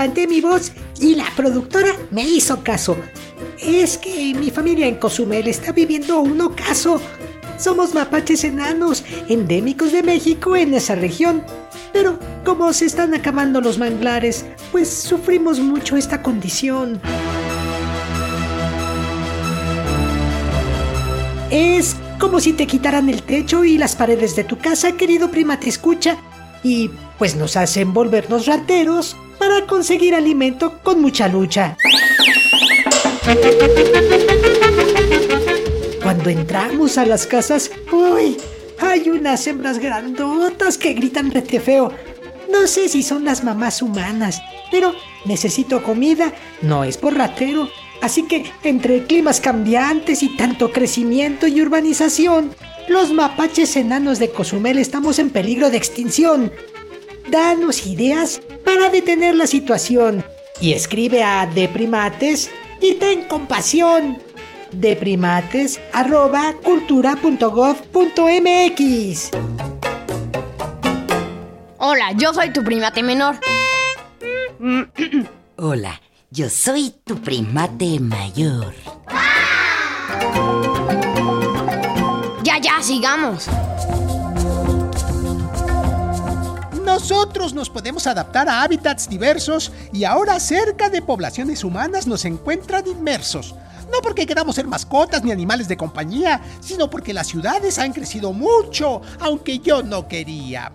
Levanté mi voz y la productora me hizo caso. Es que mi familia en Cozumel está viviendo un ocaso. Somos mapaches enanos, endémicos de México en esa región. Pero como se están acabando los manglares, pues sufrimos mucho esta condición. Es como si te quitaran el techo y las paredes de tu casa, querido prima, te escucha. Y pues nos hacen volvernos rateros para conseguir alimento con mucha lucha. Cuando entramos a las casas, ¡uy! Hay unas hembras grandotas que gritan rete feo. No sé si son las mamás humanas, pero necesito comida, no es por ratero. Así que entre climas cambiantes y tanto crecimiento y urbanización, los mapaches enanos de Cozumel estamos en peligro de extinción. Danos ideas para detener la situación y escribe a Deprimates y ten compasión. Deprimates arroba cultura.gov.mx Hola, yo soy tu primate menor. Hola, yo soy tu primate mayor. Ya, ya, sigamos. Nosotros nos podemos adaptar a hábitats diversos y ahora cerca de poblaciones humanas nos encuentran inmersos. No porque queramos ser mascotas ni animales de compañía, sino porque las ciudades han crecido mucho, aunque yo no quería.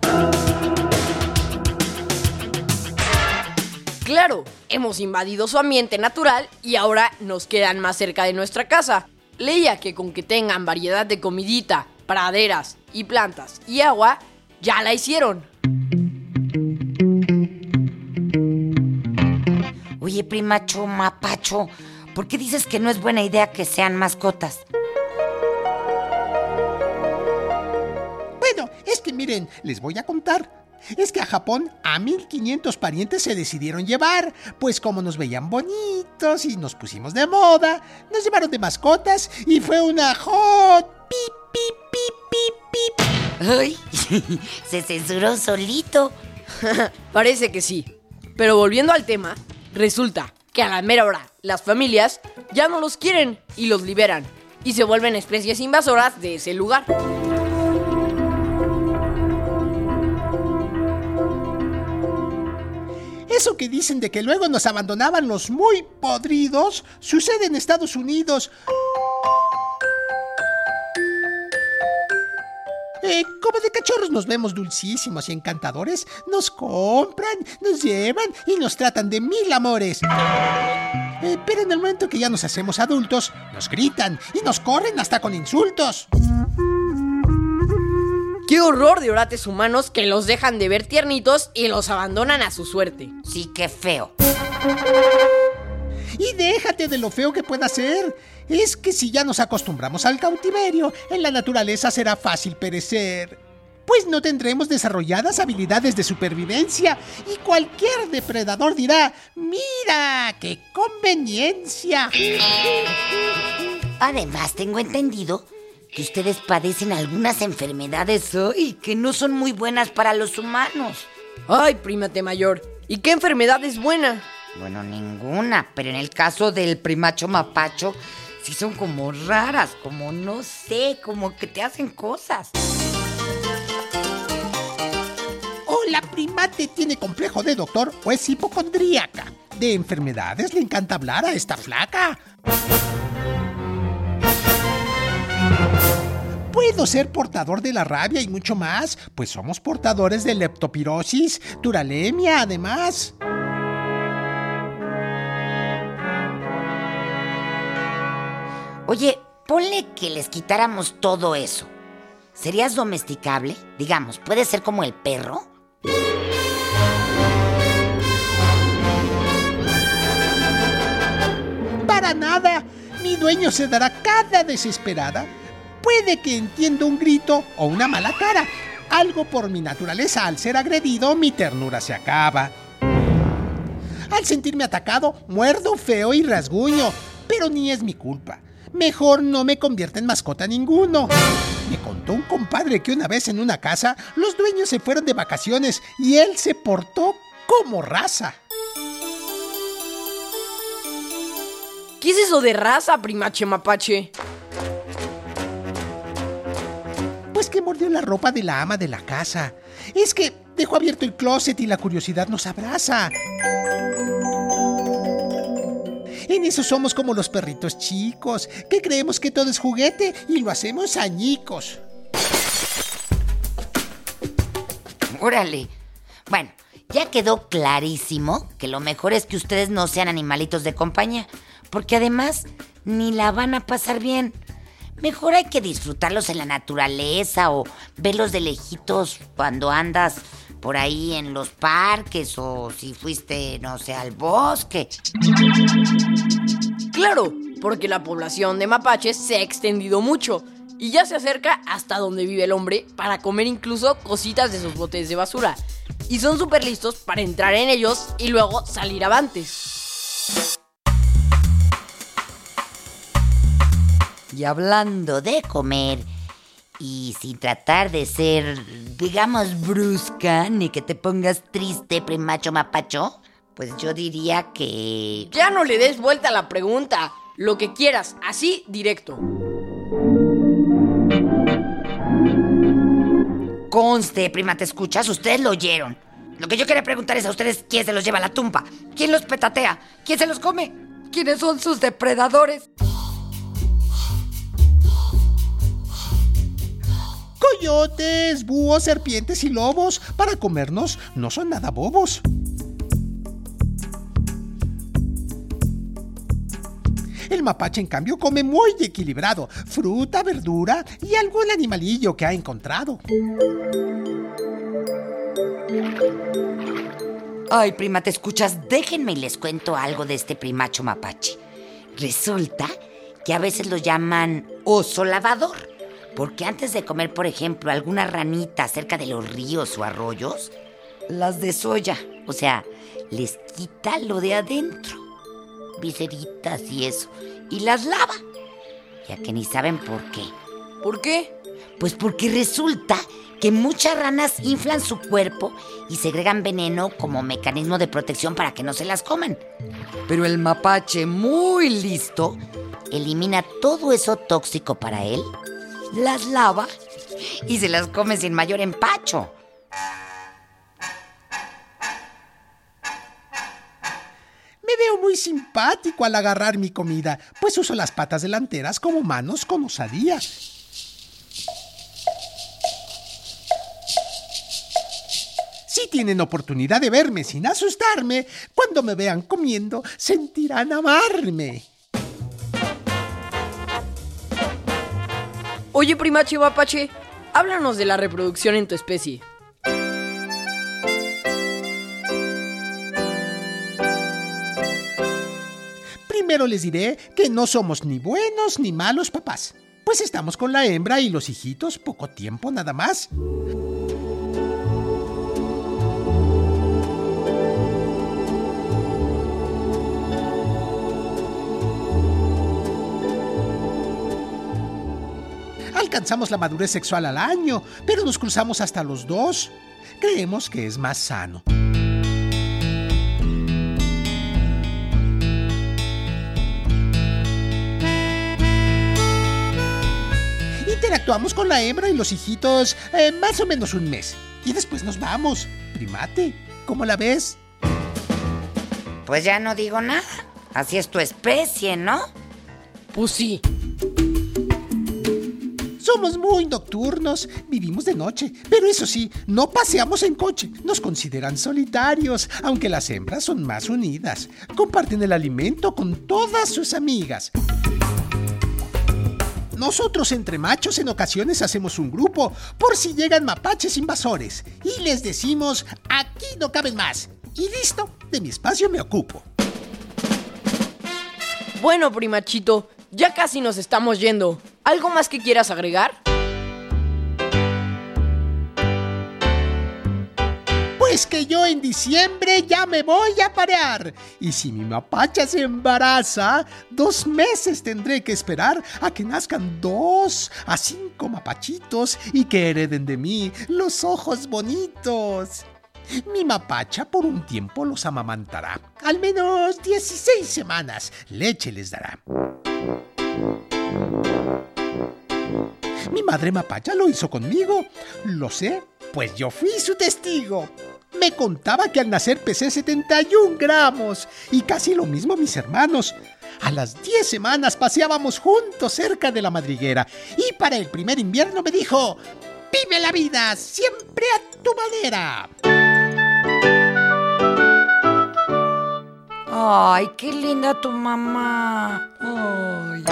Claro, hemos invadido su ambiente natural y ahora nos quedan más cerca de nuestra casa. Leía que con que tengan variedad de comidita, praderas y plantas y agua, ya la hicieron. Oye, primacho, mapacho, ¿por qué dices que no es buena idea que sean mascotas? Bueno, es que miren, les voy a contar. Es que a Japón a 1500 parientes se decidieron llevar, pues como nos veían bonitos y nos pusimos de moda, nos llevaron de mascotas y fue una hot pip pip pip pip pip. Ay, se censuró solito. Parece que sí. Pero volviendo al tema, resulta que a la mera hora las familias ya no los quieren y los liberan y se vuelven especies invasoras de ese lugar. Eso que dicen de que luego nos abandonaban los muy podridos sucede en Estados Unidos. Eh, como de cachorros nos vemos dulcísimos y encantadores, nos compran, nos llevan y nos tratan de mil amores. Eh, pero en el momento que ya nos hacemos adultos, nos gritan y nos corren hasta con insultos. ¡Qué horror de orates humanos que los dejan de ver tiernitos y los abandonan a su suerte! Sí, qué feo. Y déjate de lo feo que pueda ser. Es que si ya nos acostumbramos al cautiverio, en la naturaleza será fácil perecer. Pues no tendremos desarrolladas habilidades de supervivencia y cualquier depredador dirá, mira, qué conveniencia. Además, tengo entendido que ustedes padecen algunas enfermedades hoy que no son muy buenas para los humanos. ¡Ay, prímate mayor! ¿Y qué enfermedad es buena? Bueno, ninguna, pero en el caso del primacho mapacho, sí son como raras, como no sé, como que te hacen cosas. O la primate tiene complejo de doctor o es hipocondríaca. De enfermedades le encanta hablar a esta flaca. Puedo ser portador de la rabia y mucho más, pues somos portadores de leptopirosis, turalemia, además. Oye, ponle que les quitáramos todo eso. ¿serías domesticable? Digamos, ¿puede ser como el perro? Para nada. Mi dueño se dará cada desesperada. Puede que entienda un grito o una mala cara. Algo por mi naturaleza, al ser agredido, mi ternura se acaba. Al sentirme atacado, muerdo feo y rasguño. Pero ni es mi culpa. Mejor no me convierta en mascota ninguno. Me contó un compadre que una vez en una casa los dueños se fueron de vacaciones y él se portó como raza. ¿Qué es eso de raza, primache mapache? Pues que mordió la ropa de la ama de la casa. Es que dejó abierto el closet y la curiosidad nos abraza. En eso somos como los perritos chicos, que creemos que todo es juguete y lo hacemos añicos. Órale. Bueno, ya quedó clarísimo que lo mejor es que ustedes no sean animalitos de compañía, porque además ni la van a pasar bien. Mejor hay que disfrutarlos en la naturaleza o verlos de lejitos cuando andas por ahí en los parques o si fuiste, no sé, al bosque. Claro, porque la población de mapaches se ha extendido mucho y ya se acerca hasta donde vive el hombre para comer incluso cositas de sus botes de basura. Y son súper listos para entrar en ellos y luego salir avantes. Y hablando de comer, y sin tratar de ser, digamos, brusca, ni que te pongas triste, premacho mapacho, pues yo diría que... Ya no le des vuelta a la pregunta. Lo que quieras, así directo. Conste, prima, ¿te escuchas? Ustedes lo oyeron. Lo que yo quería preguntar es a ustedes quién se los lleva a la tumba, quién los petatea, quién se los come, quiénes son sus depredadores. Coyotes, búhos, serpientes y lobos, para comernos, no son nada bobos. El mapache, en cambio, come muy equilibrado, fruta, verdura y algún animalillo que ha encontrado. Ay, prima, ¿te escuchas? Déjenme y les cuento algo de este primacho mapache. Resulta que a veces lo llaman oso lavador, porque antes de comer, por ejemplo, alguna ranita cerca de los ríos o arroyos, las desolla, o sea, les quita lo de adentro, viseritas y eso, y las lava, ya que ni saben por qué. ¿Por qué? Pues porque resulta que muchas ranas inflan su cuerpo y segregan veneno como mecanismo de protección para que no se las coman. Pero el mapache, muy listo, elimina todo eso tóxico para él, las lava y se las come sin mayor empacho. Me veo muy simpático al agarrar mi comida, pues uso las patas delanteras como manos con osadía. Si tienen oportunidad de verme sin asustarme, cuando me vean comiendo, sentirán amarme. Oye, primache mapache, háblanos de la reproducción en tu especie. Primero les diré que no somos ni buenos ni malos papás, pues estamos con la hembra y los hijitos poco tiempo nada más. Alcanzamos la madurez sexual al año, pero nos cruzamos hasta los dos. Creemos que es más sano. Interactuamos con la hembra y los hijitos eh, más o menos un mes. Y después nos vamos. Primate, ¿cómo la ves? Pues ya no digo nada. Así es tu especie, ¿no? Pues sí. Somos muy nocturnos, vivimos de noche, pero eso sí, no paseamos en coche. Nos consideran solitarios, aunque las hembras son más unidas. Comparten el alimento con todas sus amigas. Nosotros entre machos en ocasiones hacemos un grupo por si llegan mapaches invasores y les decimos, aquí no caben más. Y listo, de mi espacio me ocupo. Bueno, primachito, ya casi nos estamos yendo. ¿Algo más que quieras agregar? Pues que yo en diciembre ya me voy a parear. Y si mi mapacha se embaraza, dos meses tendré que esperar a que nazcan dos a cinco mapachitos y que hereden de mí los ojos bonitos. Mi mapacha por un tiempo los amamantará. Al menos 16 semanas leche les dará. Mi madre mapacha lo hizo conmigo. Lo sé, pues yo fui su testigo. Me contaba que al nacer pesé 71 gramos y casi lo mismo mis hermanos. A las 10 semanas paseábamos juntos cerca de la madriguera y para el primer invierno me dijo, vive la vida siempre a tu manera. Ay, qué linda tu mamá. Ay.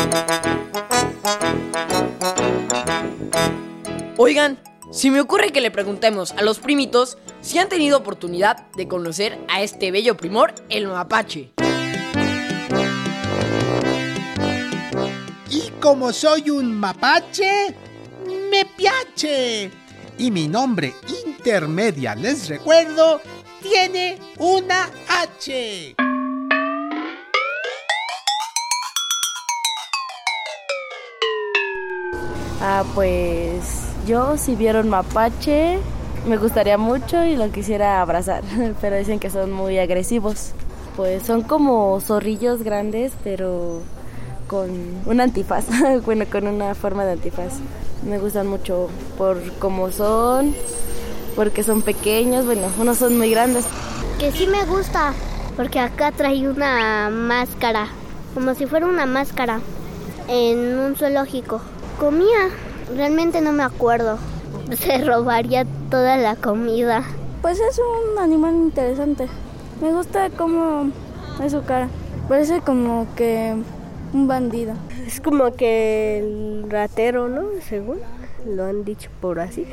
Oigan, si me ocurre que le preguntemos a los primitos si han tenido oportunidad de conocer a este bello primor, el mapache. Y como soy un mapache, me piache. Y mi nombre intermedia, les recuerdo, tiene una H. Ah, pues yo si vieron mapache me gustaría mucho y lo quisiera abrazar, pero dicen que son muy agresivos. Pues son como zorrillos grandes, pero con un antifaz, bueno, con una forma de antifaz. Me gustan mucho por cómo son, porque son pequeños, bueno, unos son muy grandes. Que sí me gusta, porque acá trae una máscara, como si fuera una máscara, en un zoológico. Comía, realmente no me acuerdo. Se robaría toda la comida. Pues es un animal interesante. Me gusta cómo es su cara. Parece como que un bandido. Es como que el ratero, ¿no? Según lo han dicho por así.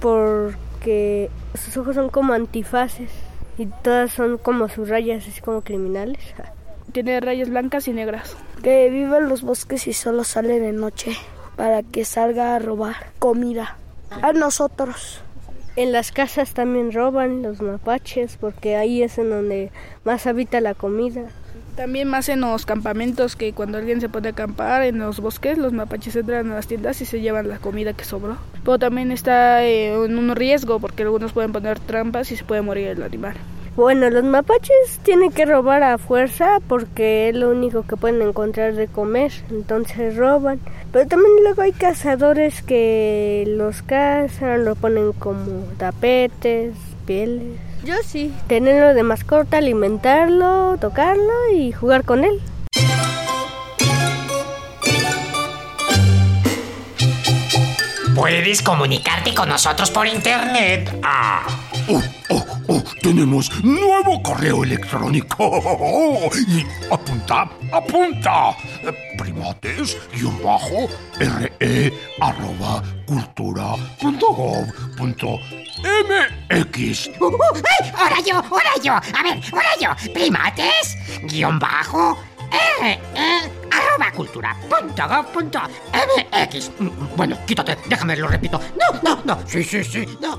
Porque sus ojos son como antifaces y todas son como sus rayas, así como criminales. Tiene rayas blancas y negras. Que vive en los bosques y solo sale de noche para que salga a robar comida a nosotros. En las casas también roban los mapaches porque ahí es en donde más habita la comida. También más en los campamentos que cuando alguien se pone a acampar en los bosques, los mapaches entran a las tiendas y se llevan la comida que sobró. Pero también está eh, en un riesgo porque algunos pueden poner trampas y se puede morir el animal. Bueno, los mapaches tienen que robar a fuerza porque es lo único que pueden encontrar de comer, entonces roban. Pero también luego hay cazadores que los cazan, lo ponen como tapetes, pieles. Yo sí, tenerlo de mascota, alimentarlo, tocarlo y jugar con él. Puedes comunicarte con nosotros por internet. Ah. Oh, oh, oh, tenemos nuevo correo electrónico. Y apunta, apunta. Primates, guion bajo, re, arroba, cultura, punto gov, punto mx. ¡Ay! ¡Ahora yo! ¡Ahora yo! A ver, ahora yo. Primates, guion bajo, re, arroba, cultura, punto gov, mx. Bueno, quítate, déjame, lo repito. No, no, no. Sí, sí, sí, no.